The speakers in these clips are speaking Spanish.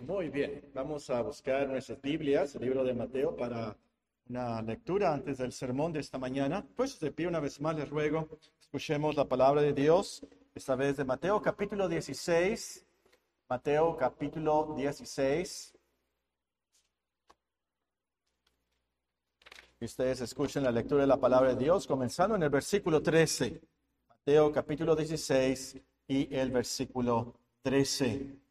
Muy bien, vamos a buscar nuestras Biblias, el libro de Mateo, para una lectura antes del sermón de esta mañana. Pues de pie una vez más les ruego, escuchemos la palabra de Dios, esta vez de Mateo capítulo 16. Mateo capítulo 16. Y ustedes escuchen la lectura de la palabra de Dios, comenzando en el versículo 13. Mateo capítulo 16 y el versículo 13.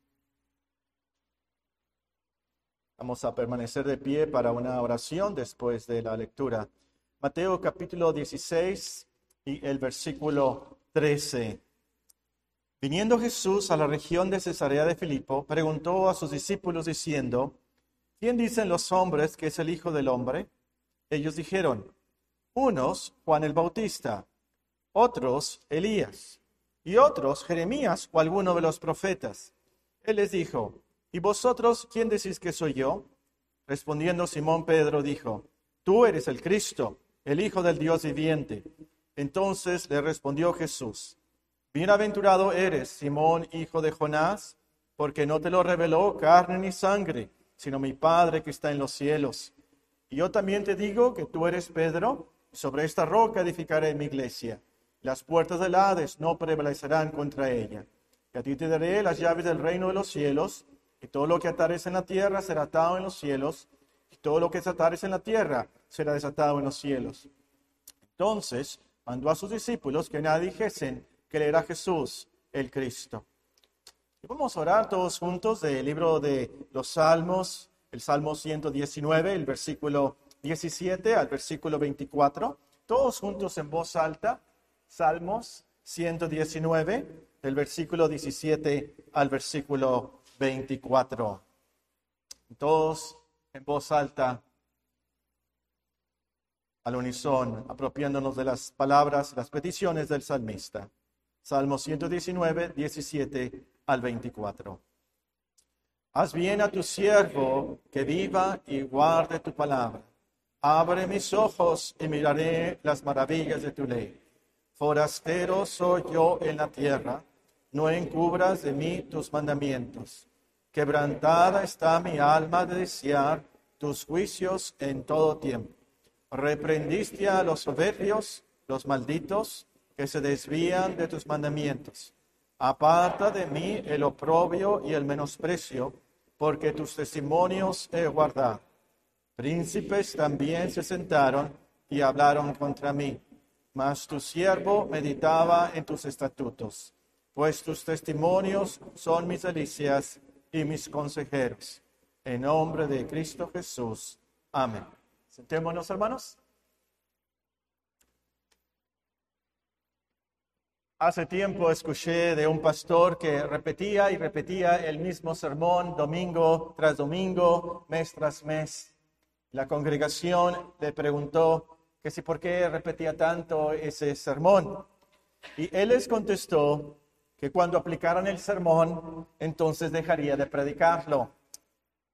Vamos a permanecer de pie para una oración después de la lectura. Mateo capítulo 16 y el versículo 13. Viniendo Jesús a la región de Cesarea de Filipo, preguntó a sus discípulos diciendo, ¿quién dicen los hombres que es el Hijo del Hombre? Ellos dijeron, unos Juan el Bautista, otros Elías, y otros Jeremías o alguno de los profetas. Él les dijo, ¿Y vosotros quién decís que soy yo? Respondiendo Simón Pedro dijo, Tú eres el Cristo, el Hijo del Dios viviente. Entonces le respondió Jesús, Bienaventurado eres, Simón, hijo de Jonás, porque no te lo reveló carne ni sangre, sino mi Padre que está en los cielos. Y yo también te digo que tú eres Pedro, y sobre esta roca edificaré mi iglesia. Las puertas del Hades no prevalecerán contra ella. Y a ti te daré las llaves del reino de los cielos y todo lo que atares en la tierra será atado en los cielos, y todo lo que desatares en la tierra será desatado en los cielos. Entonces mandó a sus discípulos que nadie dijesen que él era Jesús, el Cristo. Y vamos a orar todos juntos del libro de los Salmos, el Salmo 119, el versículo 17 al versículo 24, todos juntos en voz alta, Salmos 119, del versículo 17 al versículo 24. Todos en voz alta, al unisón, apropiándonos de las palabras, las peticiones del salmista. Salmo 119, 17 al 24. Haz bien a tu siervo que viva y guarde tu palabra. Abre mis ojos y miraré las maravillas de tu ley. Forastero soy yo en la tierra no encubras de mí tus mandamientos. Quebrantada está mi alma de desear tus juicios en todo tiempo. Reprendiste a los soberbios, los malditos, que se desvían de tus mandamientos. Aparta de mí el oprobio y el menosprecio, porque tus testimonios he guardado. Príncipes también se sentaron y hablaron contra mí, mas tu siervo meditaba en tus estatutos pues tus testimonios son mis delicias y mis consejeros. En nombre de Cristo Jesús. Amén. Sentémonos, hermanos. Hace tiempo escuché de un pastor que repetía y repetía el mismo sermón domingo tras domingo, mes tras mes. La congregación le preguntó que si por qué repetía tanto ese sermón. Y él les contestó que cuando aplicaran el sermón, entonces dejaría de predicarlo.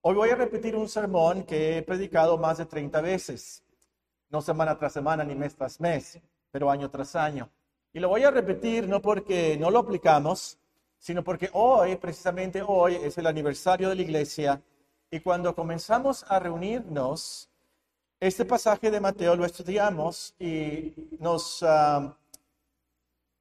Hoy voy a repetir un sermón que he predicado más de 30 veces, no semana tras semana ni mes tras mes, pero año tras año. Y lo voy a repetir no porque no lo aplicamos, sino porque hoy, precisamente hoy, es el aniversario de la iglesia y cuando comenzamos a reunirnos, este pasaje de Mateo lo estudiamos y nos... Ah,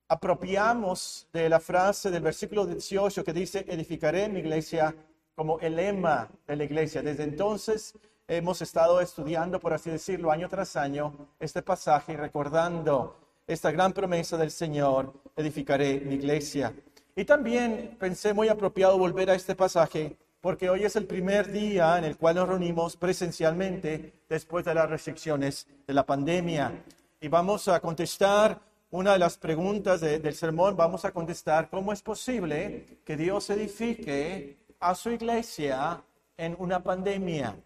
apropiamos de la frase del versículo 18 que dice, edificaré mi iglesia como el lema de la iglesia. Desde entonces hemos estado estudiando, por así decirlo, año tras año, este pasaje, recordando esta gran promesa del Señor, edificaré mi iglesia. Y también pensé muy apropiado volver a este pasaje porque hoy es el primer día en el cual nos reunimos presencialmente después de las restricciones de la pandemia. Y vamos a contestar una de las preguntas del sermón, vamos a contestar cómo es posible que Dios edifique a su iglesia en una pandemia.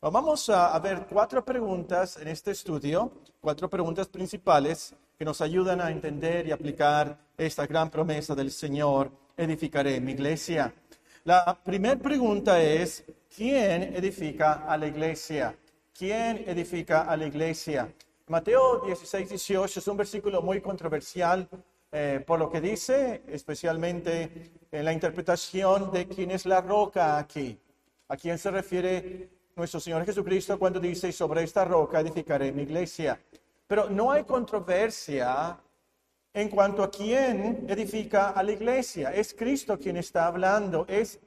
Vamos a, ver cuatro preguntas en este estudio, cuatro preguntas principales que nos ayudan a entender y aplicar esta gran promesa del Señor, edificaré mi iglesia. La primera pregunta es, ¿quién edifica a la iglesia? ¿Quién edifica a la iglesia? Mateo 16, 18 es un versículo muy controversial eh, por lo que dice, especialmente en la interpretación de quién es la roca aquí. ¿A quién se refiere nuestro Señor Jesucristo cuando dice, sobre esta roca edificaré mi iglesia? Pero no hay controversia en cuanto a quién edifica a la iglesia. Es Cristo quien está hablando, es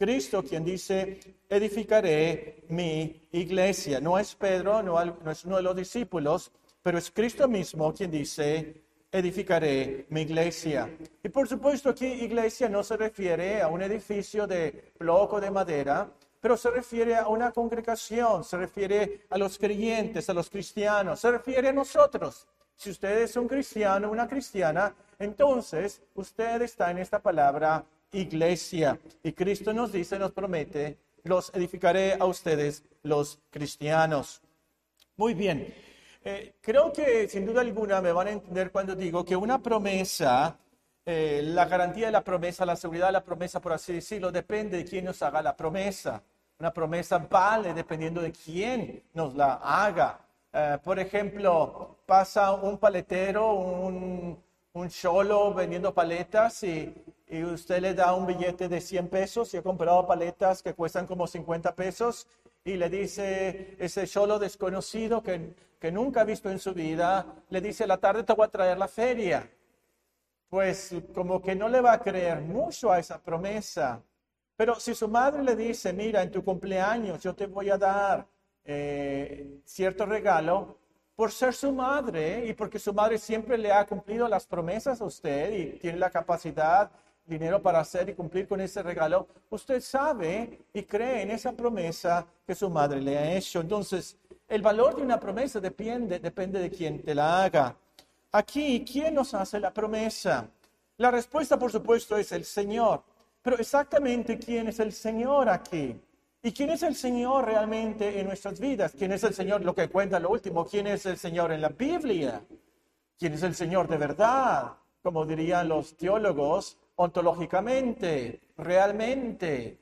Cristo quien dice, edificaré mi iglesia. No es Pedro, no, es uno de los discípulos, pero es Cristo mismo quien dice, edificaré mi iglesia. Y por supuesto aquí iglesia no se refiere a un edificio de bloco de madera, pero se refiere a una congregación, se refiere a los creyentes, a los cristianos, se refiere a nosotros. Si usted es un cristiano, una cristiana, entonces usted está en esta palabra iglesia. Y Cristo nos dice, nos promete, los edificaré a ustedes los cristianos. Muy bien. Eh, creo que sin duda alguna me van a entender cuando digo que una promesa, eh, la garantía de la promesa, la seguridad de la promesa, por así decirlo, depende de quién nos haga la promesa. Una promesa vale dependiendo de quién nos la haga. Eh, por ejemplo, pasa un paletero, un, un cholo vendiendo paletas y, y, usted le da un billete de 100 pesos y ha comprado paletas que cuestan como 50 pesos y le dice ese cholo desconocido que, que nunca ha visto en su vida, le dice, la tarde te voy a traer la feria. Pues como que no le va a creer mucho a esa promesa. Pero si su madre le dice, mira, en tu cumpleaños yo te voy a dar eh, cierto regalo, por ser su madre y porque su madre siempre le ha cumplido las promesas a usted y tiene la capacidad, dinero para hacer y cumplir con ese regalo, usted sabe y cree en esa promesa que su madre le ha hecho. Entonces, el valor de una promesa depende, depende de quién te la haga. Aquí, ¿quién nos hace la promesa? La respuesta, por supuesto, es el Señor. Pero exactamente quién es el Señor aquí. ¿Y quién es el Señor realmente en nuestras vidas? ¿Quién es el Señor? Lo que cuenta lo último. ¿Quién es el Señor en la Biblia? ¿Quién es el Señor de verdad? Como dirían los teólogos, ontológicamente, realmente.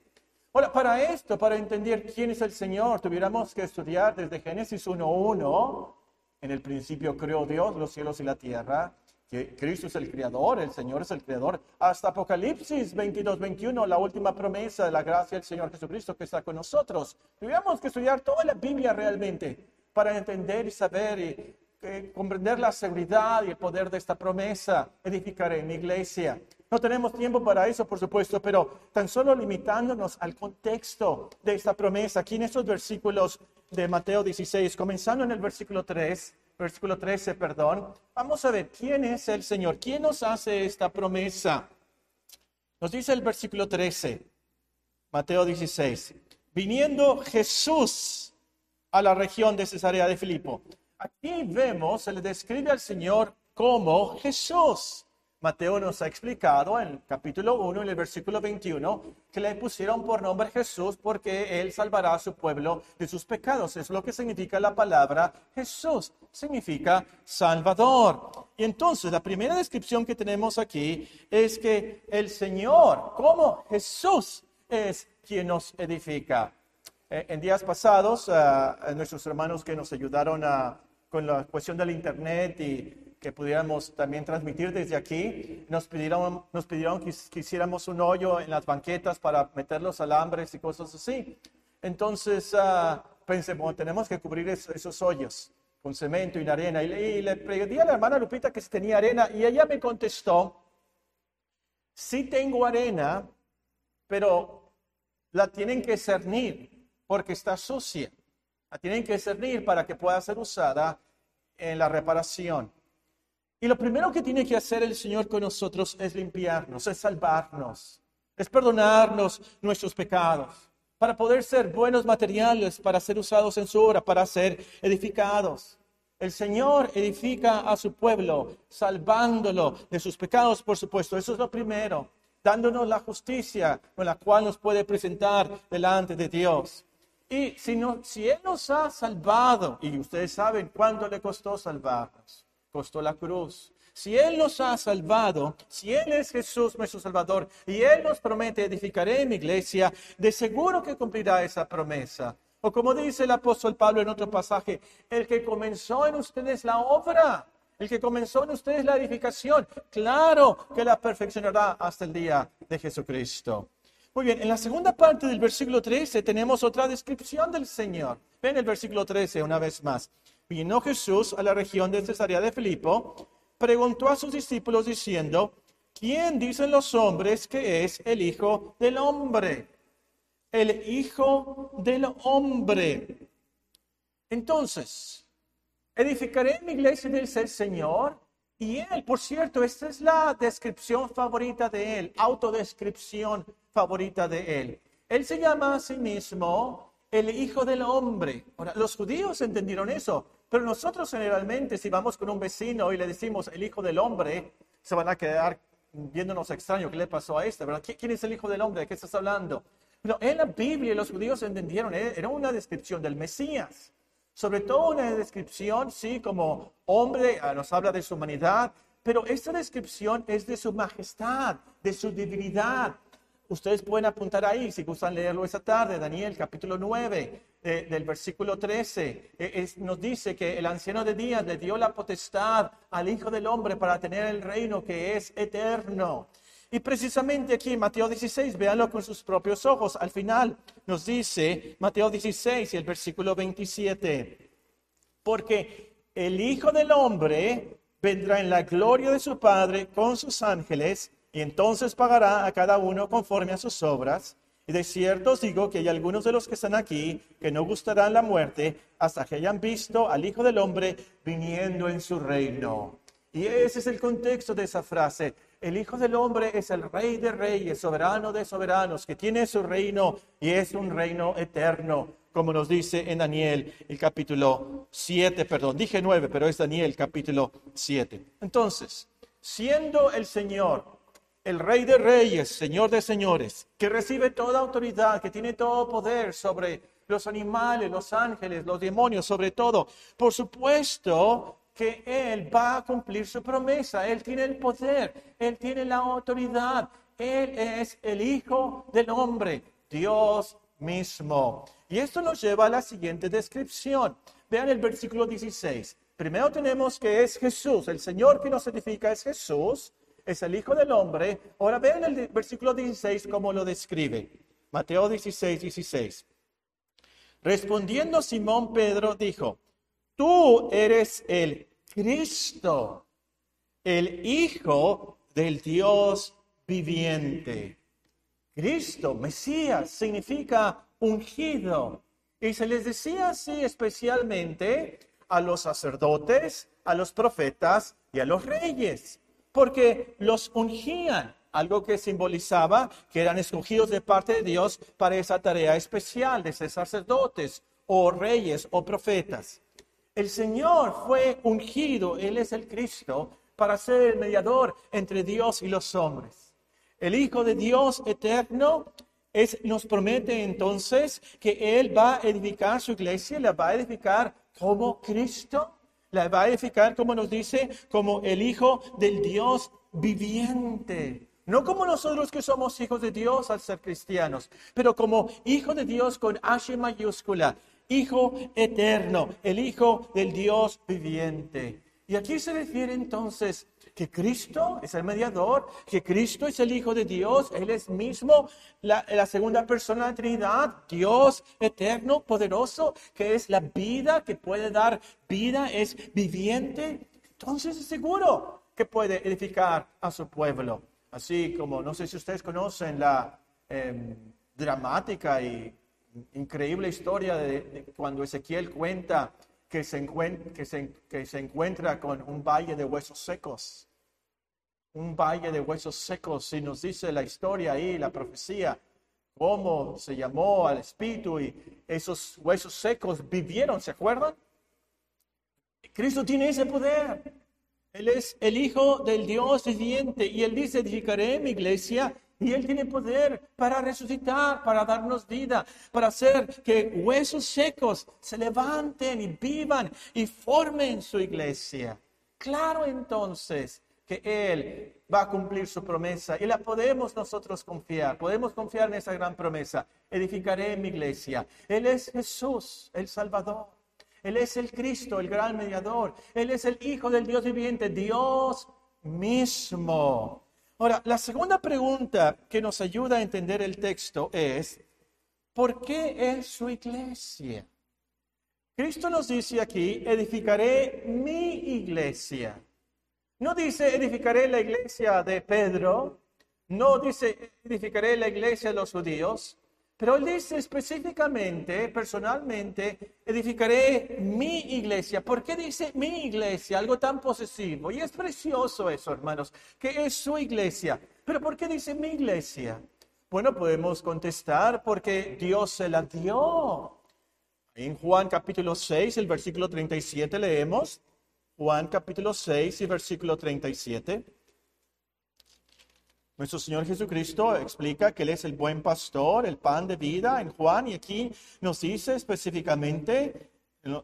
Ahora, para esto, para entender quién es el Señor, tuviéramos que estudiar desde Génesis 1.1. En el principio creó Dios los cielos y la tierra que Cristo es el creador, el Señor es el creador, hasta Apocalipsis 22, 21, la última promesa de la gracia del Señor Jesucristo que está con nosotros. Tuvimos que estudiar toda la Biblia realmente para entender y saber y eh, comprender la seguridad y el poder de esta promesa. Edificaré mi iglesia. No tenemos tiempo para eso, por supuesto, pero tan solo limitándonos al contexto de esta promesa, aquí en estos versículos de Mateo 16, comenzando en el versículo 3, versículo 13, perdón, vamos a ver quién es el Señor, quién nos hace esta promesa. Nos dice el versículo 13, Mateo 16, viniendo Jesús a la región de Cesarea de Filipo. Aquí vemos, se le describe al Señor como Jesús. Mateo nos ha explicado en capítulo 1, en el versículo 21, que le pusieron por nombre Jesús porque él salvará a su pueblo de sus pecados. Es lo que significa la palabra Jesús. Significa Salvador. Y entonces la primera descripción que tenemos aquí es que el Señor, como Jesús, es quien nos edifica. Eh, en días pasados, ah, nuestros hermanos que nos ayudaron con la cuestión del Internet y que pudiéramos también transmitir desde aquí. Nos pidieron, nos pidieron que, hiciéramos un hoyo en las banquetas para meter los alambres y cosas así. Entonces uh, pensé, bueno, tenemos que cubrir esos hoyos con cemento y arena. Y, le pedí a la hermana Lupita que si tenía arena y ella me contestó, sí tengo arena, pero la tienen que cernir porque está sucia. La tienen que cernir para que pueda ser usada en la reparación. Y lo primero que tiene que hacer el Señor con nosotros es limpiarnos, es salvarnos, es perdonarnos nuestros pecados, para poder ser buenos materiales, para ser usados en su obra, para ser edificados. El Señor edifica a su pueblo, salvándolo de sus pecados, por supuesto. Eso es lo primero, dándonos la justicia con la cual nos puede presentar delante de Dios. Y si, no, si Él nos ha salvado, y ustedes saben cuánto le costó salvarnos, costó la cruz. Si Él nos ha salvado, si Él es Jesús nuestro Salvador y Él nos promete edificaré mi iglesia, de seguro que cumplirá esa promesa. O como dice el apóstol Pablo en otro pasaje, el que comenzó en ustedes la obra, el que comenzó en ustedes la edificación, claro que la perfeccionará hasta el día de Jesucristo. Muy bien, en la segunda parte del versículo 13 tenemos otra descripción del Señor. Ven el versículo 13 una vez más. Vino Jesús a la región de Cesarea de Filipo, preguntó a sus discípulos diciendo, ¿quién dicen los hombres que es el Hijo del Hombre? El Hijo del Hombre. Entonces, edificaré mi iglesia del Señor y Él, por cierto, esta es la descripción favorita de Él, autodescripción favorita de Él. Él se llama a sí mismo el Hijo del Hombre. Los judíos entendieron eso, pero nosotros generalmente, si vamos con un vecino y le decimos el Hijo del Hombre, se van a quedar viéndonos extraño. ¿Qué le pasó a este? ¿verdad? ¿Quién es el Hijo del Hombre? ¿De qué estás hablando? Pero en la Biblia los judíos entendieron, eh, era una descripción del Mesías. Sobre todo una descripción, sí, como hombre, ah, nos habla de su humanidad, pero esta descripción es de su majestad, de su divinidad, Ustedes pueden apuntar ahí, si gustan leerlo esa tarde, Daniel capítulo 9, eh, del versículo 13. Eh, nos dice que el anciano de días le dio la potestad al Hijo del Hombre para tener el reino que es eterno. Y precisamente aquí Mateo 16, véanlo con sus propios ojos. Al final nos dice Mateo 16 y el versículo 27. Porque el Hijo del Hombre vendrá en la gloria de su Padre con sus ángeles y entonces pagará a cada uno conforme a sus obras. Y de cierto os digo que hay algunos de los que están aquí que no gustarán la muerte hasta que hayan visto al Hijo del Hombre viniendo en su reino. Y ese es el contexto de esa frase. El Hijo del Hombre es el Rey de Reyes, soberano de soberanos, que tiene su reino y es un reino eterno, como nos dice en Daniel el capítulo 7, perdón, dije 9, pero es Daniel capítulo 7. Entonces, siendo el Señor el Rey de Reyes, Señor de Señores, que recibe toda autoridad, que tiene todo poder sobre los animales, los ángeles, los demonios, sobre todo. Por supuesto que Él va a cumplir su promesa. Él tiene el poder, Él tiene la autoridad. Él es el Hijo del Hombre, Dios mismo. Y esto nos lleva a la siguiente descripción. Vean el versículo 16. Primero tenemos que es Jesús, el Señor que nos edifica es Jesús es el Hijo del Hombre. Ahora vean el versículo 16 cómo lo describe. Mateo 16, 16. Respondiendo Simón Pedro dijo, tú eres el Cristo, el Hijo del Dios viviente. Cristo, Mesías, significa ungido. Y se les decía así especialmente a los sacerdotes, a los profetas y a los reyes porque los ungían, algo que simbolizaba que eran escogidos de parte de Dios para esa tarea especial de ser sacerdotes o reyes o profetas. El Señor fue ungido, Él es el Cristo, para ser el mediador entre Dios y los hombres. El Hijo de Dios eterno nos promete entonces que Él va a edificar su iglesia, la va a edificar como Cristo la va a edificar, como nos dice, como el Hijo del Dios viviente. No como nosotros que somos hijos de Dios al ser cristianos, pero como Hijo de Dios con H mayúscula, Hijo eterno, el Hijo del Dios viviente. Y aquí se refiere entonces que Cristo es el mediador, que Cristo es el Hijo de Dios, Él es mismo la, segunda persona de la Trinidad, Dios eterno, poderoso, que es la vida, que puede dar vida, es viviente. Entonces es seguro que puede edificar a su pueblo. Así como, no sé si ustedes conocen la em, dramática y increíble historia de cuando Ezequiel cuenta que se, encuentra con un valle de huesos secos. Un valle de huesos secos, y nos dice la historia ahí, la profecía, cómo se llamó al Espíritu y esos huesos secos vivieron, ¿se acuerdan? Cristo tiene ese poder. Él es el Hijo del Dios viviente y Él dice, edificaré mi iglesia y Él tiene poder para resucitar, para darnos vida, para hacer que huesos secos se levanten y vivan y formen su iglesia. Claro entonces que Él va a cumplir su promesa y la podemos nosotros confiar. Podemos confiar en esa gran promesa. Edificaré mi iglesia. Él es Jesús, el Salvador. Él es el Cristo, el gran mediador. Él es el Hijo del Dios viviente, Dios mismo. Ahora, la segunda pregunta que nos ayuda a entender el texto es, ¿por qué es su iglesia? Cristo nos dice aquí, edificaré mi iglesia. No dice edificaré la iglesia de Pedro, no dice edificaré la iglesia de los judíos, pero él dice específicamente, personalmente, edificaré mi iglesia. ¿Por qué dice mi iglesia? Algo tan posesivo. Y es precioso eso, hermanos, que es su iglesia. Pero ¿por qué dice mi iglesia? Bueno, podemos contestar porque Dios se la dio. En Juan capítulo 6, el versículo 37 leemos. Juan capítulo 6 y versículo 37. Nuestro Señor Jesucristo explica que Él es el buen pastor, el pan de vida. En Juan, y aquí nos dice específicamente, en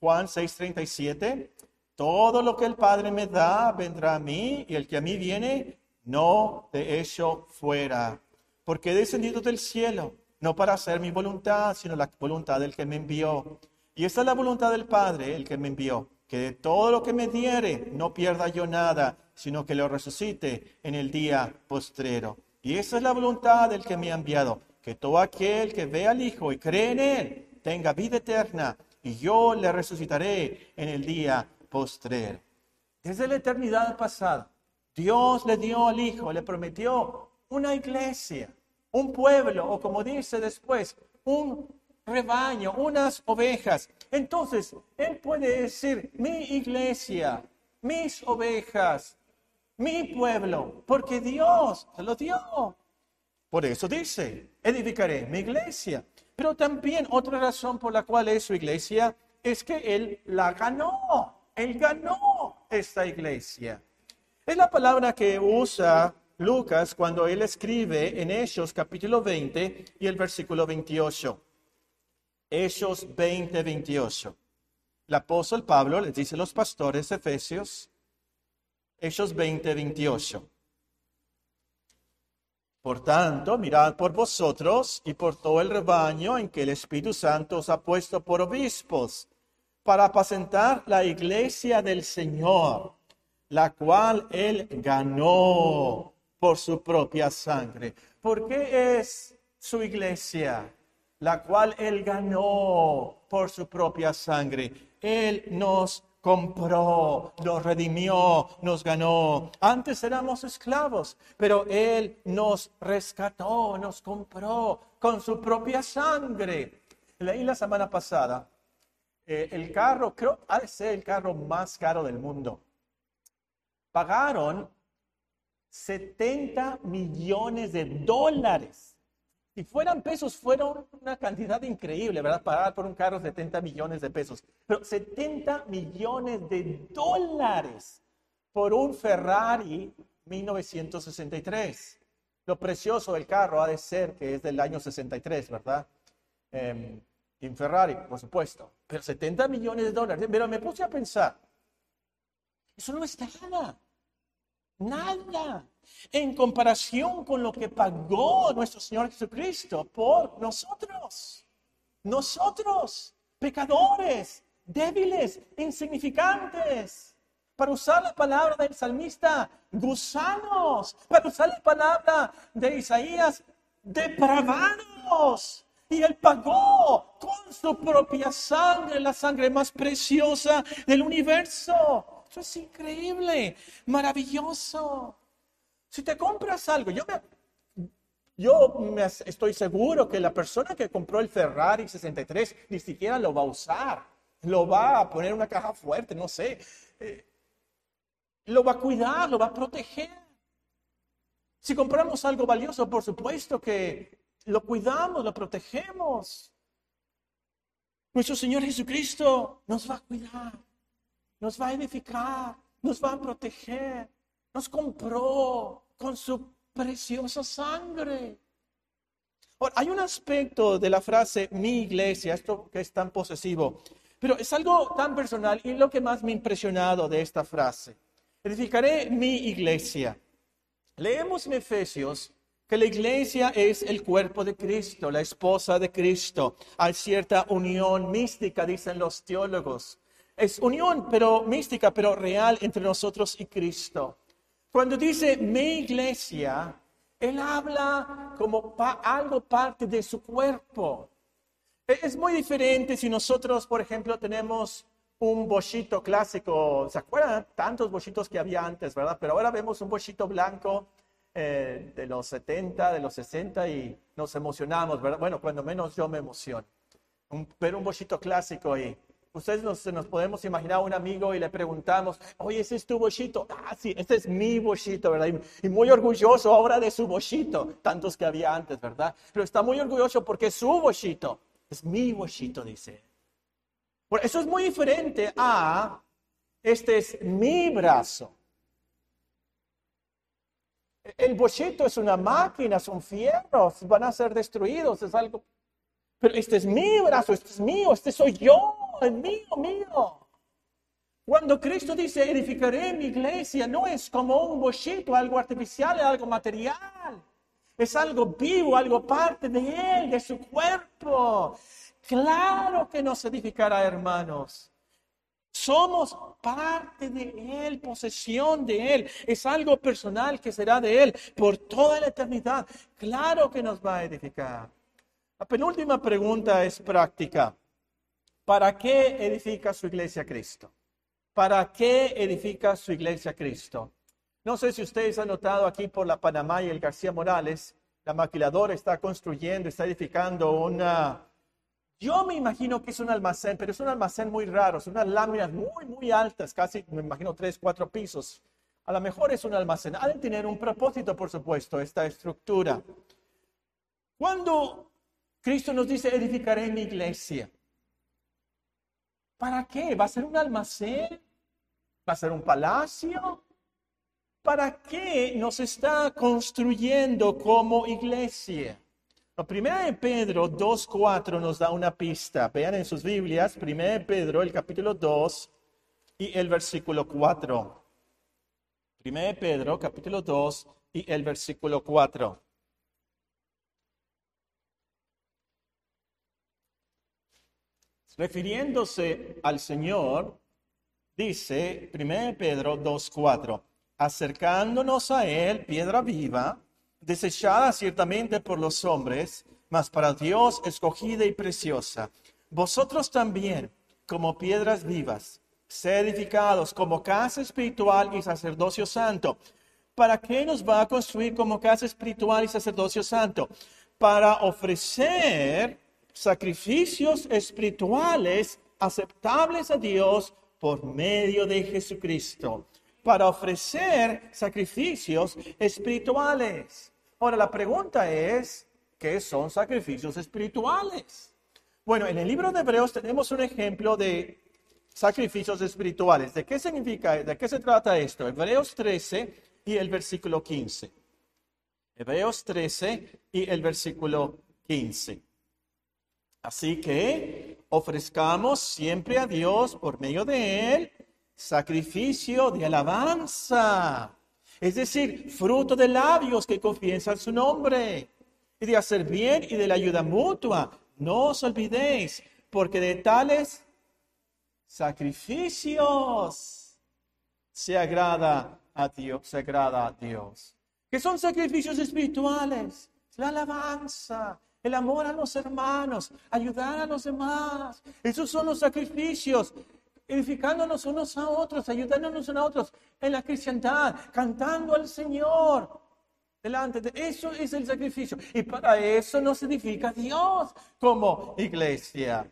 Juan 6:37, todo lo que el Padre me da vendrá a mí, y el que a mí viene, no de echo fuera, porque he descendido del cielo, no para hacer mi voluntad, sino la voluntad del que me envió. Y esta es la voluntad del Padre, el que me envió, que de todo lo que me diere no pierda yo nada, sino que lo resucite en el día postrero. Y esa es la voluntad del que me ha enviado, que todo aquel que ve al Hijo y cree en Él tenga vida eterna, y yo le resucitaré en el día postrero. Desde la eternidad pasada, Dios le dio al Hijo, le prometió una iglesia, un pueblo, o como dice después, un rebaño, unas ovejas. Entonces, Él puede decir, mi iglesia, mis ovejas, mi pueblo, porque Dios se lo dio. Por eso dice, edificaré mi iglesia. Pero también otra razón por la cual es su iglesia es que Él la ganó. Él ganó esta iglesia. Es la palabra que usa Lucas cuando él escribe en Hechos capítulo 20 y el versículo 28. Hechos 20, 28. El apóstol Pablo les dice a los pastores efesios, Hechos 20, 28. Por tanto, mirad por vosotros y por todo el rebaño en que el Espíritu Santo os ha puesto por obispos, para apacentar la iglesia del Señor, la cual él ganó por su propia sangre. ¿Por qué es su iglesia? La cual él ganó por su propia sangre. Él nos compró, nos redimió, nos ganó. Antes éramos esclavos, pero Él nos rescató, nos compró con su propia sangre. Leí la semana pasada, eh, el carro, creo, ha de ser el carro más caro del mundo. Pagaron 70 millones de dólares si fueran pesos, fueron una cantidad increíble, ¿verdad? Pagar por un carro 70 millones de pesos. Pero 70 millones de dólares por un Ferrari 1963. Lo precioso del carro ha de ser que es del año 63, ¿verdad? Eh, en Ferrari, por supuesto. Pero 70 millones de dólares. Pero me puse a pensar, eso no es nada. Nada en comparación con lo que pagó nuestro Señor Jesucristo por nosotros. Nosotros, pecadores, débiles, insignificantes. Para usar la palabra del salmista, gusanos. Para usar la palabra de Isaías, depravados. Y Él pagó con su propia sangre, la sangre más preciosa del universo. Es increíble, maravilloso. Si te compras algo, yo, me, yo estoy seguro que la persona que compró el Ferrari 63 ni siquiera lo va a usar. Lo va a poner en una caja fuerte, no sé. Eh, lo va a cuidar, lo va a proteger. Si compramos algo valioso, por supuesto que lo cuidamos, lo protegemos. Nuestro Señor Jesucristo nos va a cuidar, nos va a edificar, nos va a proteger, nos compró, con su preciosa sangre. hay un aspecto de la frase mi iglesia, esto que es tan posesivo, pero es algo tan personal y lo que más me ha impresionado de esta frase. Edificaré mi iglesia. Leemos en Efesios que la iglesia es el cuerpo de Cristo, la esposa de Cristo. Hay cierta unión mística, dicen los teólogos. Es unión, pero mística, pero real entre nosotros y Cristo. Cuando dice mi iglesia, él habla como algo parte de su cuerpo. E, es muy diferente si nosotros, por ejemplo, tenemos un bochito clásico. ¿Se acuerdan tantos bochitos que había antes, verdad? Pero ahora vemos un bochito blanco eh, de los 70, de los 60 y nos emocionamos, ¿verdad? Bueno, cuando menos yo me emociono. Un, ver un bochito clásico y ustedes nos, nos podemos imaginar a un amigo y le preguntamos, oye, ¿ese es tu bochito? Ah, sí, este es mi bochito, ¿verdad? Y, muy orgulloso ahora de su bochito, tantos que había antes, ¿verdad? Pero está muy orgulloso porque es su bochito, es mi bochito, dice. Bueno, eso es muy diferente a, este es mi brazo. El bochito es una máquina, son fierros, van a ser destruidos, es algo. Pero este es mi brazo, este es mío, este soy yo, el mío, mío. Cuando Cristo dice edificaré mi iglesia, no es como un bochito, algo artificial, algo material. Es algo vivo, algo parte de Él, de su cuerpo. Claro que nos edificará, hermanos. Somos parte de Él, posesión de Él. Es algo personal que será de Él por toda la eternidad. Claro que nos va a edificar. La penúltima pregunta es práctica. ¿Para qué edifica su iglesia Cristo? ¿Para qué edifica su iglesia Cristo? No sé si ustedes han notado aquí por la Panamá y el García Morales, la maquiladora está construyendo, está edificando una, yo me imagino que es un almacén, pero es un almacén muy raro, son unas láminas muy, muy altas, casi me imagino tres, cuatro pisos. A lo mejor es un almacén. Ha de tener un propósito, por supuesto, esta estructura. Cuando Cristo nos dice, edificaré mi iglesia, ¿para qué? ¿Va a ser un almacén? ¿Va a ser un palacio? ¿Para qué nos está construyendo como iglesia? La primera de Pedro 2.4 nos da una pista. Vean en sus Biblias, primera de Pedro, el capítulo 2 y el versículo 4. Primera de Pedro, capítulo 2 y el versículo 4. Refiriéndose al Señor, dice primera de Pedro 2.4, acercándonos a Él, piedra viva, desechada ciertamente por los hombres, mas para Dios escogida y preciosa. Vosotros también, como piedras vivas, sed edificados como casa espiritual y sacerdocio santo. ¿Para qué nos va a construir como casa espiritual y sacerdocio santo? Para ofrecer sacrificios espirituales aceptables a Dios por medio de Jesucristo. Para ofrecer sacrificios espirituales. Ahora, la pregunta es, ¿qué son sacrificios espirituales? Bueno, en el libro de Hebreos tenemos un ejemplo de sacrificios espirituales. ¿De qué significa, de qué se trata esto? Hebreos 13 y el versículo 15. Hebreos 13 y el versículo 15. Así que ofrezcamos siempre a Dios por medio de Él sacrificio de alabanza es decir, fruto de labios que confiesan su nombre, y de hacer bien y de la ayuda mutua. No os olvidéis, porque de tales sacrificios se agrada a Dios, se agrada a Dios. Que son sacrificios espirituales, la alabanza, el amor a los hermanos, ayudar a los demás. Esos son los sacrificios edificándonos unos a otros, ayudándonos unos a otros en la cristiandad, cantando al Señor. Delante de eso es el sacrificio. Y para eso nos edifica Dios como iglesia.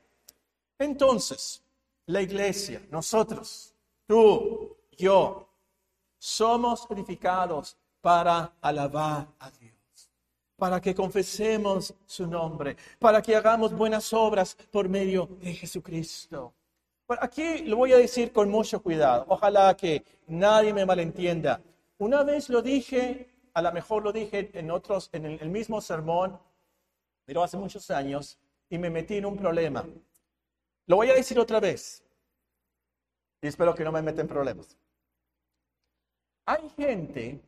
Entonces, la iglesia, nosotros, tú, yo, somos edificados para alabar a Dios para que confesemos su nombre, para que hagamos buenas obras por medio de Jesucristo. Bueno, aquí lo voy a decir con mucho cuidado. Ojalá que nadie me malentienda. Una vez lo dije, a lo mejor lo dije en otros, en el, mismo sermón, pero hace muchos años, y me metí en un problema. Lo voy a decir otra vez. Y espero que no me meten problemas. Hay gente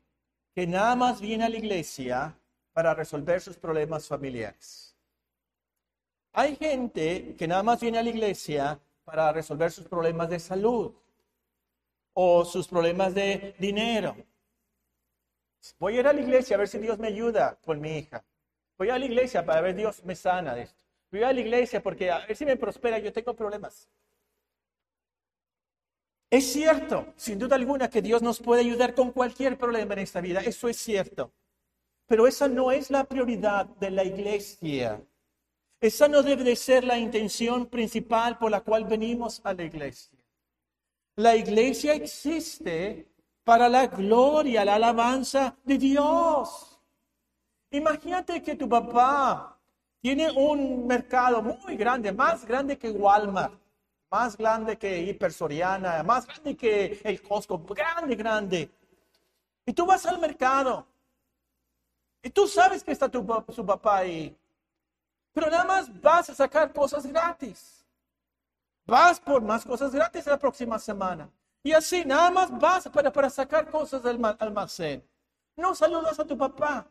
que nada más viene a la iglesia para resolver sus problemas familiares. Hay gente que nada más viene a la iglesia para resolver sus problemas de salud o sus problemas de dinero Voy a ir a la iglesia a ver si Dios me ayuda con mi hija. Voy a la iglesia para ver si Dios me sana de esto. Voy a la iglesia porque a ver si me prospera, yo tengo problemas. Es cierto, sin duda alguna, que Dios nos puede ayudar con cualquier problema en esta vida. Eso es cierto. Pero esa no es la prioridad de la iglesia. Esa no debe de ser la intención principal por la cual venimos a la iglesia. La iglesia existe para la gloria, la alabanza de Dios. Imagínate que tu papá tiene un mercado muy grande, más grande que Walmart, más grande que Hiper Soriana, más grande que el Costco, grande, grande. Y tú vas al mercado y tú sabes que está tu, su papá ahí. Pero nada más vas a sacar cosas gratis. Vas por más cosas gratis la próxima semana. Y así nada más vas para, para sacar cosas del almacén. No saludas a tu papá.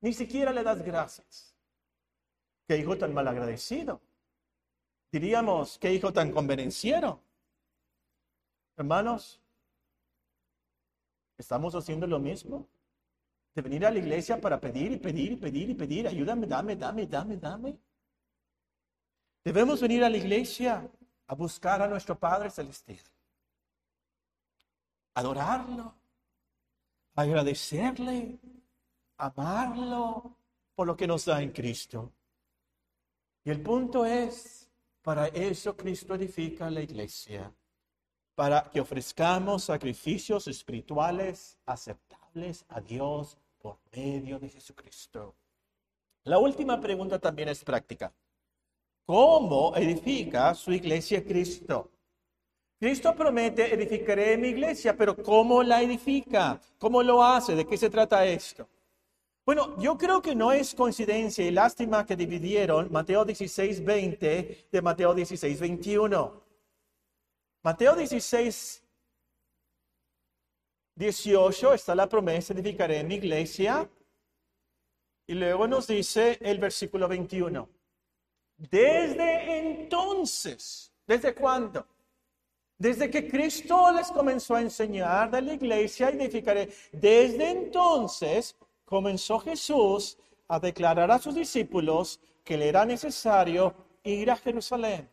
Ni siquiera le das gracias. Qué hijo tan mal agradecido. Diríamos, qué hijo tan convenenciero. Hermanos, ¿estamos haciendo lo mismo? De venir a la iglesia para pedir y pedir y pedir y pedir, ayúdame, dame, dame, dame, dame. Debemos venir a la iglesia a buscar a nuestro Padre Celestial, adorarlo, agradecerle, amarlo por lo que nos da en Cristo. Y el punto es, para eso Cristo edifica la iglesia, para que ofrezcamos sacrificios espirituales aceptables a Dios por medio de Jesucristo. La última pregunta también es práctica. ¿Cómo edifica su iglesia Cristo? Cristo promete, edificaré mi iglesia, pero ¿cómo la edifica? ¿Cómo lo hace? ¿De qué se trata esto? Bueno, yo creo que no es coincidencia y lástima que dividieron Mateo 16, 20 de Mateo 16, 21. Mateo 16, 18 está la promesa, edificaré mi iglesia. Y luego nos dice el versículo 21. Desde entonces, ¿desde cuándo? Desde que Cristo les comenzó a enseñar de la iglesia, edificaré. Desde entonces comenzó Jesús a declarar a sus discípulos que le era necesario ir a Jerusalén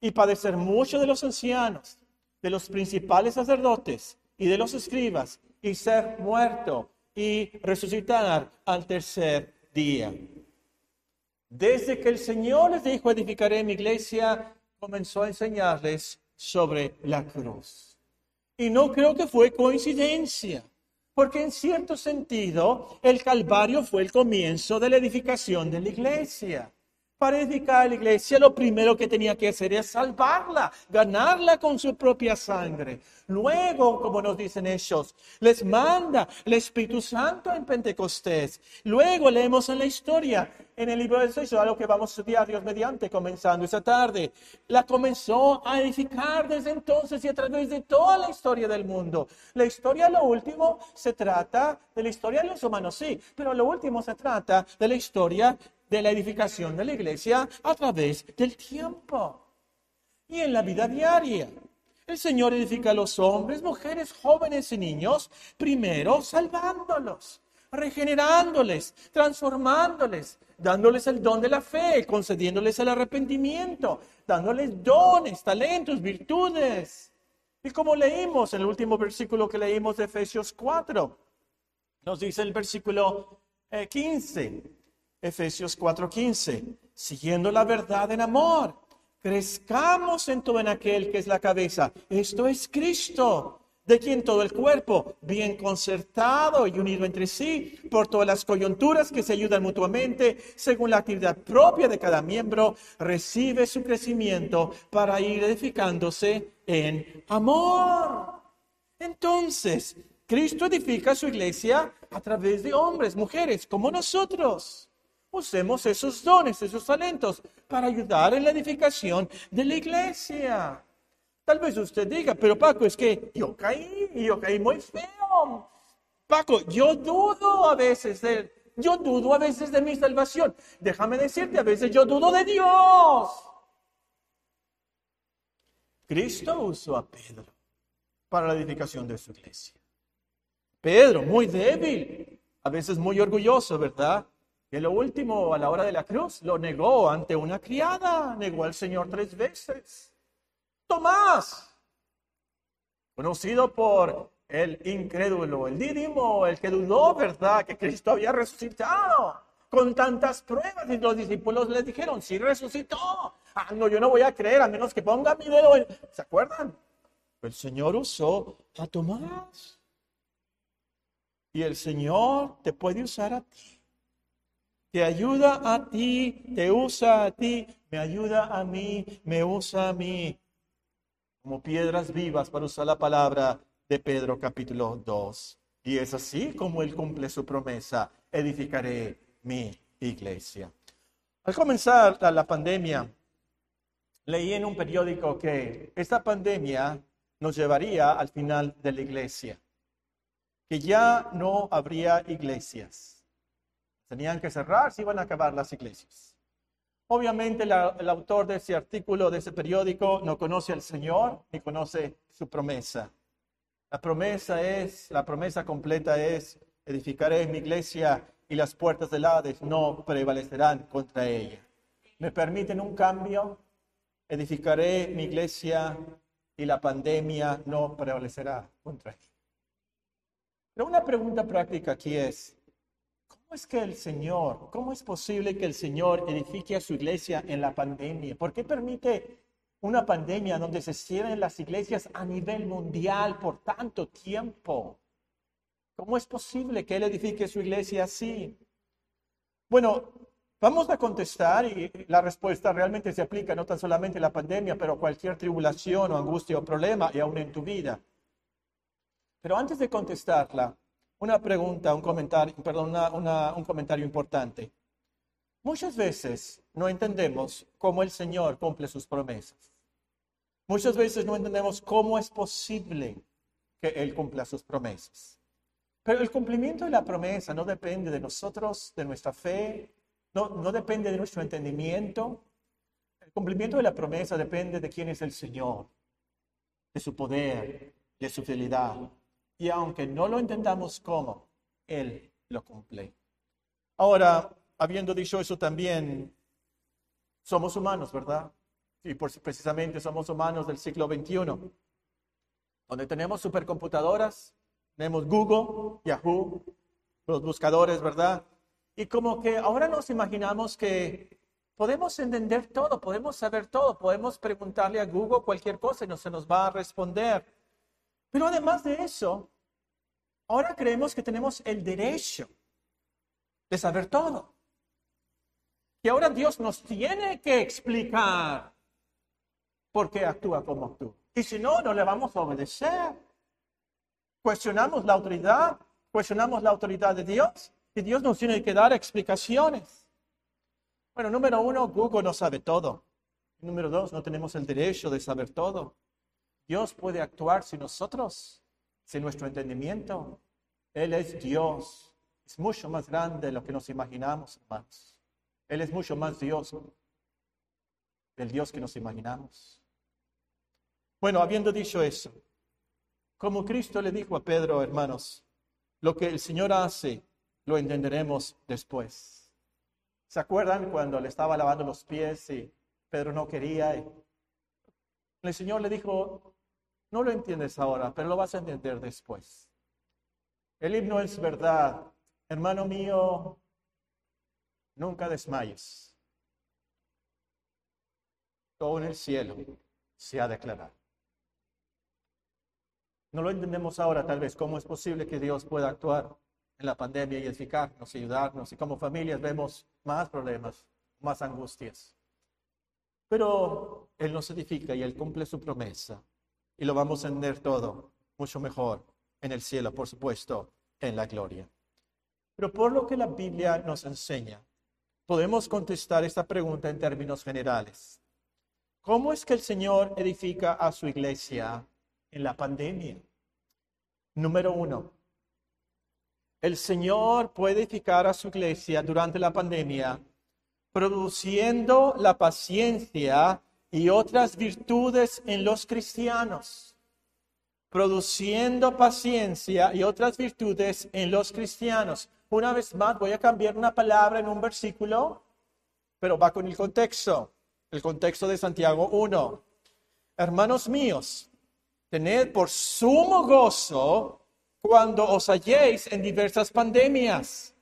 y padecer mucho de los ancianos, de los principales sacerdotes y de los escribas y ser muerto y resucitar al tercer día. Desde que el Señor les dijo, edificaré mi iglesia, comenzó a enseñarles sobre la cruz. Y no creo que fue coincidencia, porque en cierto sentido el Calvario fue el comienzo de la edificación de la iglesia. Para edificar la iglesia, lo primero que tenía que hacer es salvarla, ganarla con su propia sangre. Luego, como nos dicen ellos, les manda el Espíritu Santo en Pentecostés. Luego leemos en la historia, en el libro del Señor, algo que vamos a estudiar Dios mediante, comenzando esa tarde. La comenzó a edificar desde entonces y a través de toda la historia del mundo. La historia, lo último, se trata de la historia de los humanos, sí, pero lo último se trata de la historia de la edificación de la iglesia a través del tiempo y en la vida diaria. El Señor edifica a los hombres, mujeres, jóvenes y niños, primero salvándolos, regenerándoles, transformándoles, dándoles el don de la fe, concediéndoles el arrepentimiento, dándoles dones, talentos, virtudes. Y como leímos en el último versículo que leímos de Efesios 4, nos dice el versículo 15, eh, Efesios 4:15, siguiendo la verdad en amor, crezcamos en todo en aquel que es la cabeza. Esto es Cristo, de quien todo el cuerpo, bien concertado y unido entre sí, por todas las coyunturas que se ayudan mutuamente, según la actividad propia de cada miembro, recibe su crecimiento para ir edificándose en amor. Entonces, Cristo edifica su iglesia a través de hombres, mujeres, como nosotros. Usemos esos dones, esos talentos para ayudar en la edificación de la iglesia. Tal vez usted diga, pero Paco, es que yo caí, yo caí muy feo. Paco, yo dudo a veces de, yo dudo a veces de mi salvación. Déjame decirte, a veces yo dudo de Dios. Cristo usó a Pedro para la edificación de su iglesia. Pedro, muy débil, a veces muy orgulloso, ¿verdad? Y lo último, a la hora de la cruz, lo negó ante una criada, negó al Señor tres veces. Tomás, conocido por el incrédulo, el dídimo, el que dudó, ¿verdad? Que Cristo había resucitado con tantas pruebas. Y los discípulos le dijeron, sí resucitó. Ah, no, yo no voy a creer a menos que ponga mi dedo. ¿Se acuerdan? El Señor usó a Tomás. Y el Señor te puede usar a ti. Te ayuda a ti, te usa a ti, me ayuda a mí, me usa a mí. Como piedras vivas para usar la palabra de Pedro capítulo 2. Y es así como Él cumple su promesa, edificaré mi iglesia. Al comenzar la, la pandemia, leí en un periódico que esta pandemia nos llevaría al final de la iglesia, que ya no habría iglesias. Tenían que cerrar, se iban a acabar las iglesias. Obviamente el autor de ese artículo, de ese periódico, no conoce al Señor ni conoce su promesa. La promesa es, la promesa completa es, edificaré mi iglesia y las puertas del Hades no prevalecerán contra ella. ¿Me permiten un cambio? Edificaré mi iglesia y la pandemia no prevalecerá contra ella. Pero una pregunta práctica aquí es, ¿cómo es que el Señor, cómo es posible que el Señor edifique a su iglesia en la pandemia? ¿Por qué permite una pandemia donde se cierren las iglesias a nivel mundial por tanto tiempo? ¿Cómo es posible que Él edifique su iglesia así? Bueno, vamos a contestar y la respuesta realmente se aplica no tan solamente a la pandemia, pero a cualquier tribulación o angustia o problema y aún en tu vida. Pero antes de contestarla, una pregunta, un comentario, perdón, un comentario importante. Muchas veces no entendemos cómo el Señor cumple sus promesas. Muchas veces no entendemos cómo es posible que Él cumpla sus promesas. Pero el cumplimiento de la promesa no depende de nosotros, de nuestra fe, no, no depende de nuestro entendimiento. El cumplimiento de la promesa depende de quién es el Señor, de su poder, de su fidelidad. Y aunque no lo entendamos cómo, Él lo cumple. Ahora, habiendo dicho eso también, somos humanos, ¿verdad? Y por, precisamente somos humanos del siglo XXI, donde tenemos supercomputadoras, tenemos Google, Yahoo, los buscadores, ¿verdad? Y como que ahora nos imaginamos que podemos entender todo, podemos saber todo, podemos preguntarle a Google cualquier cosa y no se nos va a responder. Pero además de eso, ahora creemos que tenemos el derecho de saber todo. Y ahora Dios nos tiene que explicar por qué actúa como actúa. Y si no, no le vamos a obedecer. Cuestionamos la autoridad, cuestionamos la autoridad de Dios y Dios nos tiene que dar explicaciones. Bueno, número uno, Google no sabe todo. Número dos, no tenemos el derecho de saber todo. Dios puede actuar sin nosotros, sin nuestro entendimiento. Él es Dios. Es mucho más grande de lo que nos imaginamos, hermanos. Él es mucho más Dios del Dios que nos imaginamos. Bueno, habiendo dicho eso, como Cristo le dijo a Pedro, hermanos, lo que el Señor hace lo entenderemos después. ¿Se acuerdan cuando le estaba lavando los pies y Pedro no quería? el Señor le dijo, no lo entiendes ahora, pero lo vas a entender después. El himno es verdad. Hermano mío, nunca desmayes. Todo en el cielo se ha declarado. No lo entendemos ahora tal vez cómo es posible que Dios pueda actuar en la pandemia y edificarnos y ayudarnos. Y como familias vemos más problemas, más angustias. Pero Él nos edifica y Él cumple su promesa. Y lo vamos a entender todo mucho mejor en el cielo, por supuesto, en la gloria. Pero por lo que la Biblia nos enseña, podemos contestar esta pregunta en términos generales. ¿Cómo es que el Señor edifica a su iglesia en la pandemia? Número uno, el Señor puede edificar a su iglesia durante la pandemia, produciendo la paciencia y otras virtudes en los cristianos. produciendo paciencia y otras virtudes en los cristianos. Una vez más, voy a cambiar una palabra en un versículo, pero va con el contexto, el contexto de Santiago 1. Hermanos míos, tened por sumo gozo cuando os halléis en diversas pandemias,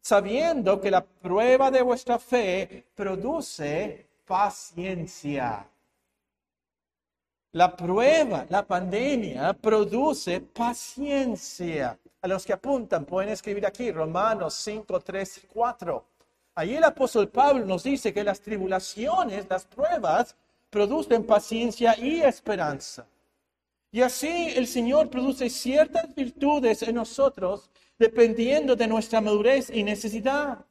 sabiendo que la prueba de vuestra fe produce paciencia. La prueba, la pandemia, produce paciencia. A los que apuntan, pueden escribir aquí Romanos 5, 3 y 4. Ahí el apóstol Pablo nos dice que las tribulaciones, las pruebas, producen paciencia y esperanza. Y así el Señor produce ciertas virtudes en nosotros dependiendo de nuestra madurez y necesidad.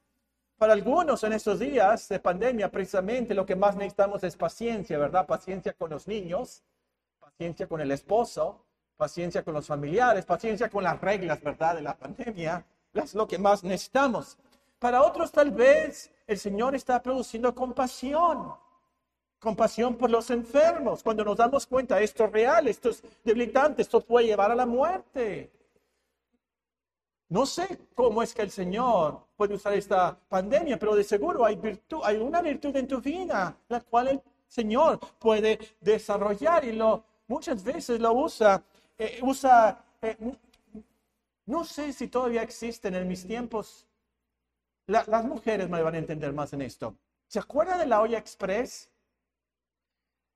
Para algunos en estos días de pandemia, precisamente lo que más necesitamos es paciencia, ¿verdad? Paciencia con los niños, paciencia con el esposo, paciencia con los familiares, paciencia con las reglas, ¿verdad? De la pandemia. Es lo que más necesitamos. Para otros tal vez el Señor está produciendo compasión compasión por los enfermos. Cuando nos damos cuenta, esto es real, esto es debilitante, esto puede llevar a la muerte. No sé cómo es que el Señor puede usar esta pandemia, pero de seguro hay virtud, hay una virtud en tu vida, la cual el Señor puede desarrollar y lo muchas veces lo usa, eh, usa, eh, no sé si todavía existen en mis tiempos. las mujeres me van a entender más en esto. ¿Se acuerda de la olla express?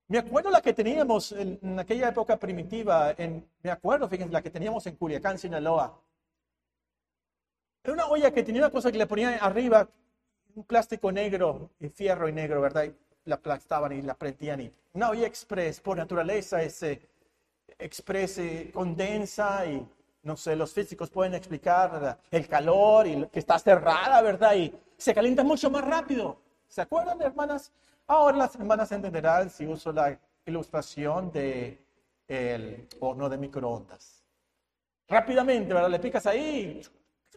Me acuerdo la que teníamos en, aquella época primitiva, me acuerdo, fíjense, la que teníamos en Culiacán, Sinaloa. Era una olla que tenía una cosa que le ponían arriba, un plástico negro, y fierro y negro, ¿verdad? Y la aplastaban y la prendían. Y una olla express, por naturaleza, ese express eh, condensa y no sé, los físicos pueden explicar el calor y que está cerrada, ¿verdad? Y se calienta mucho más rápido. ¿Se acuerdan, hermanas? Ahora las hermanas entenderán si uso la ilustración de el horno de microondas. Rápidamente, ¿verdad? Le picas ahí,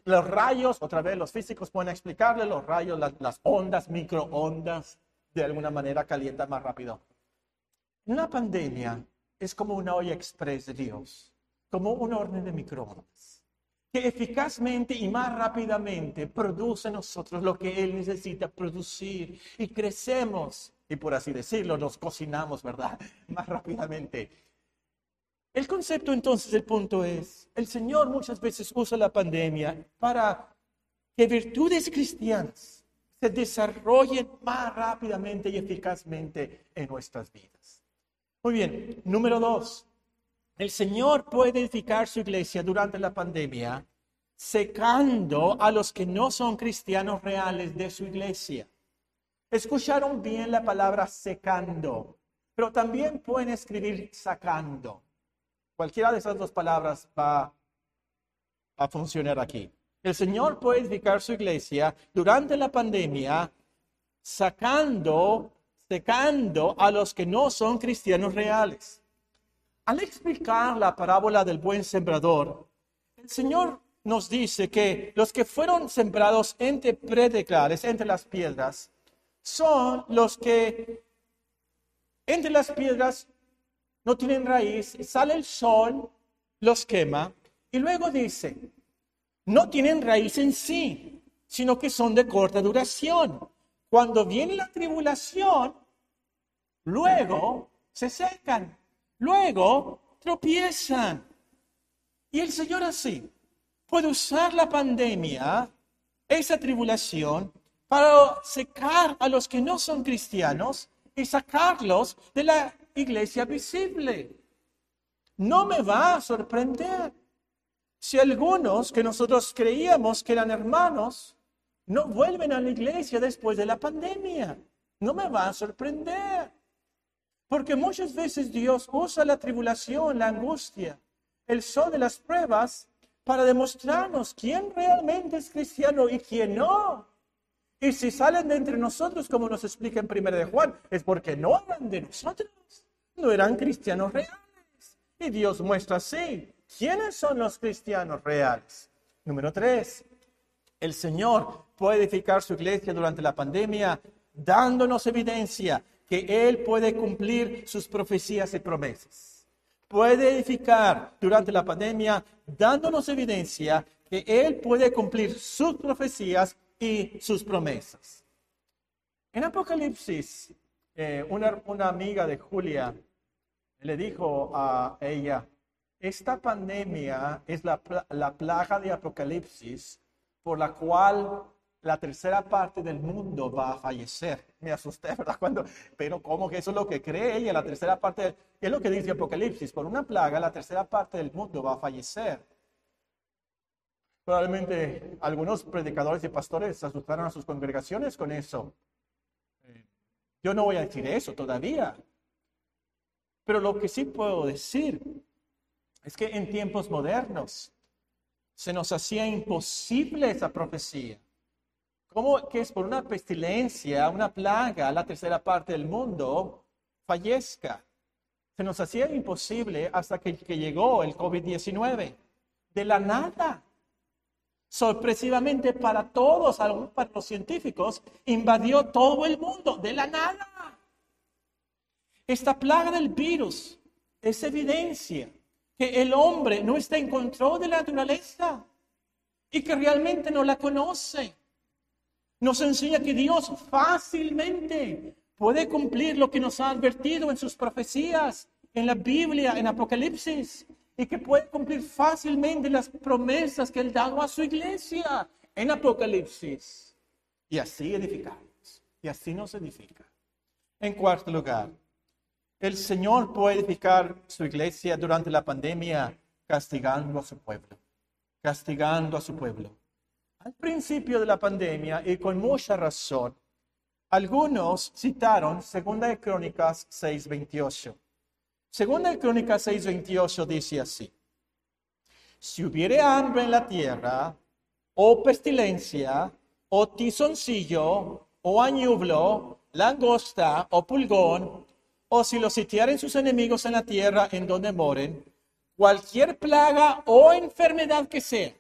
los rayos, otra vez los físicos pueden explicarle, los rayos, las, ondas, microondas, de alguna manera calientan más rápido. Una pandemia es como una olla express de Dios, como un horno de microondas, que eficazmente y más rápidamente produce nosotros lo que Él necesita producir y crecemos y por así decirlo, nos cocinamos, ¿verdad? Más rápidamente. El concepto entonces, el punto es, el Señor muchas veces usa la pandemia para que virtudes cristianas se desarrollen más rápidamente y eficazmente en nuestras vidas. Muy bien, número dos, el Señor puede edificar su iglesia durante la pandemia secando a los que no son cristianos reales de su iglesia. Escucharon bien la palabra secando, pero también pueden escribir sacando. Cualquiera de esas dos palabras va a funcionar aquí. El Señor puede edificar su iglesia durante la pandemia sacando, secando a los que no son cristianos reales. Al explicar la parábola del buen sembrador, el Señor nos dice que los que fueron sembrados entre predeclares, entre las piedras, son los que entre las piedras no tienen raíz, sale el sol, los quema, y luego dice, no tienen raíz en sí, sino que son de corta duración. Cuando viene la tribulación, luego se secan, luego tropiezan. Y el Señor así puede usar la pandemia, esa tribulación, para secar a los que no son cristianos y sacarlos de la iglesia visible. No me va a sorprender si algunos que nosotros creíamos que eran hermanos no vuelven a la iglesia después de la pandemia. No me va a sorprender. Porque muchas veces Dios usa la tribulación, la angustia, el sol de las pruebas para demostrarnos quién realmente es cristiano y quién no. Y si salen de entre nosotros, como nos explica en 1 de Juan, es porque no eran de nosotros, no eran cristianos reales. Y Dios muestra así, ¿quiénes son los cristianos reales? Número tres, el Señor puede edificar su iglesia durante la pandemia, dándonos evidencia que Él puede cumplir sus profecías y promesas. puede edificar durante la pandemia, dándonos evidencia que Él puede cumplir sus profecías y sus promesas. En Apocalipsis, eh, una, una amiga de Julia le dijo a ella, esta pandemia es la, la plaga de Apocalipsis por la cual la tercera parte del mundo va a fallecer. Me asusté, ¿verdad? Cuando, pero ¿cómo que eso es lo que cree ella? La tercera parte, ¿qué es lo que dice Apocalipsis? Por una plaga, la tercera parte del mundo va a fallecer. Probablemente algunos predicadores y pastores asustaron a sus congregaciones con eso. Yo no voy a decir eso todavía. Pero lo que sí puedo decir es que en tiempos modernos se nos hacía imposible esa profecía. ¿Cómo que es por una pestilencia, una plaga, la tercera parte del mundo fallezca? Se nos hacía imposible hasta que, llegó el COVID-19. De la nada. Sorpresivamente para todos, para los científicos, invadió todo el mundo. De la nada. Esta plaga del virus es evidencia que el hombre no está en control de la naturaleza y que realmente no la conoce nos enseña que Dios fácilmente puede cumplir lo que nos ha advertido en sus profecías, en la Biblia, en Apocalipsis, y que puede cumplir fácilmente las promesas que Él dado a su iglesia en Apocalipsis. Y así edificamos, y así nos edifica. En cuarto lugar, el Señor puede edificar su iglesia durante la pandemia castigando a su pueblo, castigando a su pueblo. Al principio de la pandemia, y con mucha razón, algunos citaron Segunda de Crónicas 6:28. Segunda de Crónicas 6:28 dice así: Si hubiere hambre en la tierra, o pestilencia, o tizoncillo, o añublo, langosta o pulgón, o si los sitiaren sus enemigos en la tierra en donde moren, cualquier plaga o enfermedad que sea,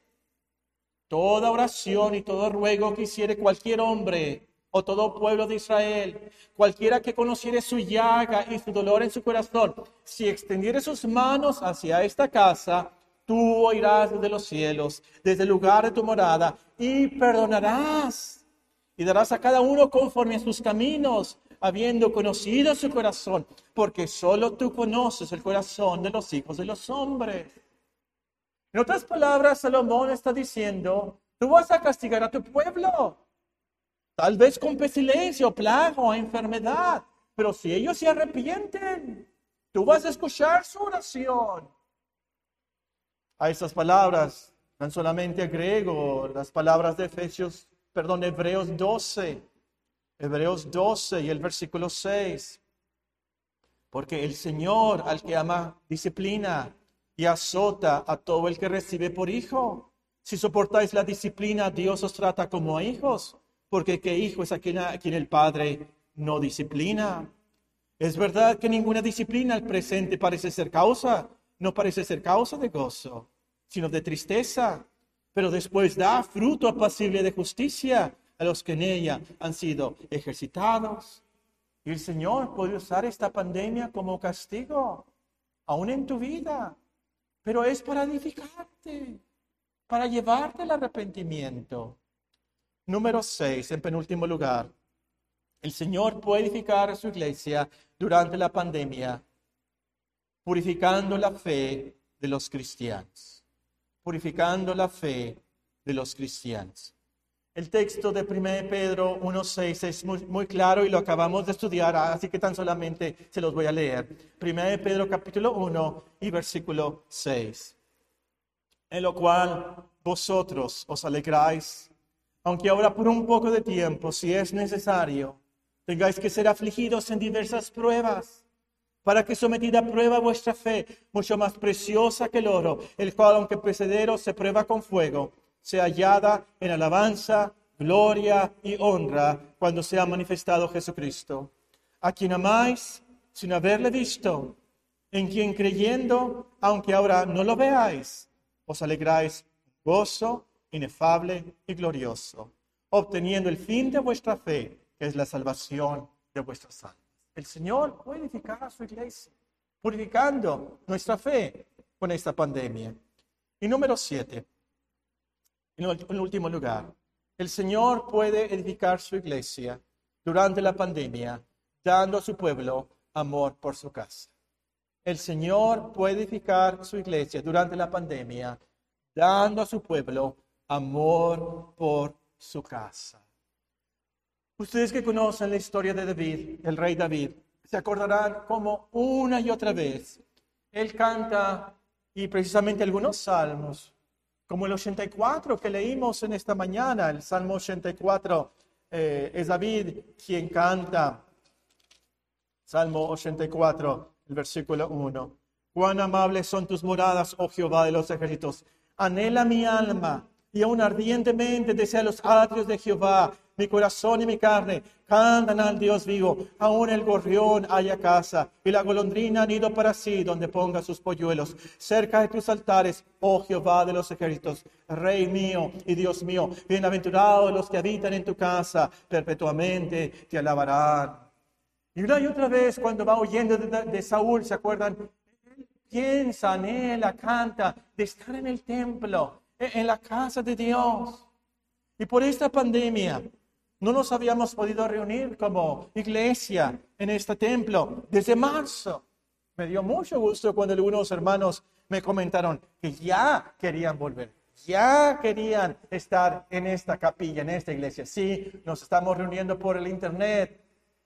toda oración y todo ruego que hiciere cualquier hombre o todo pueblo de Israel, cualquiera que conociere su llaga y su dolor en su corazón, si extendiere sus manos hacia esta casa, tú oirás desde los cielos, desde el lugar de tu morada, y perdonarás, y darás a cada uno conforme a sus caminos, habiendo conocido su corazón, porque solo tú conoces el corazón de los hijos de los hombres. En otras palabras, Salomón está diciendo, tú vas a castigar a tu pueblo, tal vez con pestilencia o plaga o enfermedad, pero si ellos se arrepienten, tú vas a escuchar su oración. A esas palabras, tan solamente agrego las palabras de Efesios, perdón, Hebreos 12, Hebreos 12 y el versículo 6. Porque el Señor al que ama disciplina y azota a todo el que recibe por hijo. Si soportáis la disciplina, Dios os trata como a hijos, porque qué hijo es a quien, el Padre no disciplina. Es verdad que ninguna disciplina al presente parece ser causa, no parece ser causa de gozo, sino de tristeza, pero después da fruto apacible de justicia a los que en ella han sido ejercitados. Y el Señor puede usar esta pandemia como castigo, aún en tu vida pero es para edificarte, para llevarte al arrepentimiento. Número seis, en penúltimo lugar, el Señor puede edificar su iglesia durante la pandemia, purificando la fe de los cristianos, purificando la fe de los cristianos. El texto de 1 Pedro 1.6 es muy, muy, claro y lo acabamos de estudiar, así que tan solamente se los voy a leer. 1 Pedro capítulo 1 y versículo 6. En lo cual vosotros os alegráis, aunque ahora por un poco de tiempo, si es necesario, tengáis que ser afligidos en diversas pruebas, para que sometida a prueba vuestra fe, mucho más preciosa que el oro, el cual aunque precedero se prueba con fuego, sea hallada en alabanza, gloria y honra cuando sea manifestado Jesucristo, a quien amáis sin haberle visto, en quien creyendo, aunque ahora no lo veáis, os alegráis gozo inefable y glorioso, obteniendo el fin de vuestra fe, que es la salvación de vuestras almas. El Señor puede edificar a su iglesia, purificando nuestra fe con esta pandemia. Y número siete, en último lugar, el Señor puede edificar su iglesia durante la pandemia, dando a su pueblo amor por su casa. El Señor puede edificar su iglesia durante la pandemia, dando a su pueblo amor por su casa. Ustedes que conocen la historia de David, el rey David, se acordarán como una y otra vez él canta y precisamente algunos salmos, como el 84 que leímos en esta mañana, el Salmo 84 eh, es David quien canta. Salmo 84, el versículo 1. Cuán amables son tus moradas, oh Jehová de los ejércitos. Anhela mi alma y aún ardientemente desea los atrios de Jehová. Mi corazón y mi carne cantan al Dios vivo. Aún el gorrión haya casa y la golondrina nido para sí donde ponga sus polluelos. Cerca de tus altares, oh Jehová de los ejércitos, Rey mío y Dios mío, bienaventurados los que habitan en tu casa, perpetuamente te alabarán. Y una y otra vez cuando va huyendo de, Saúl, ¿se acuerdan? Piensa, anhela, canta de estar en el templo, en la casa de Dios. Y por esta pandemia, no nos habíamos podido reunir como iglesia en este templo desde marzo. Me dio mucho gusto cuando algunos hermanos me comentaron que ya querían volver, ya querían estar en esta capilla, en esta iglesia. Sí, nos estamos reuniendo por el internet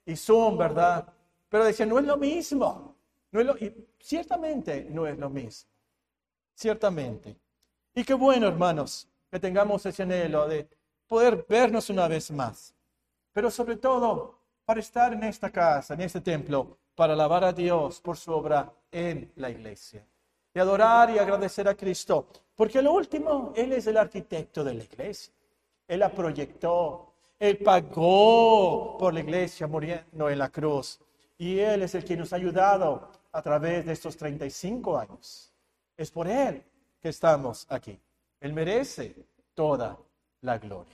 y Zoom, ¿verdad? Pero decían, no es lo mismo. No es lo, y ciertamente no es lo mismo. Ciertamente. Y qué bueno, hermanos, que tengamos ese anhelo de poder vernos una vez más. Pero sobre todo, para estar en esta casa, en este templo, para alabar a Dios por su obra en la iglesia. Y adorar y agradecer a Cristo. Porque lo último, Él es el arquitecto de la iglesia. Él la proyectó. Él pagó por la iglesia muriendo en la cruz. Y Él es el que nos ha ayudado a través de estos 35 años. Es por Él que estamos aquí. Él merece toda la gloria.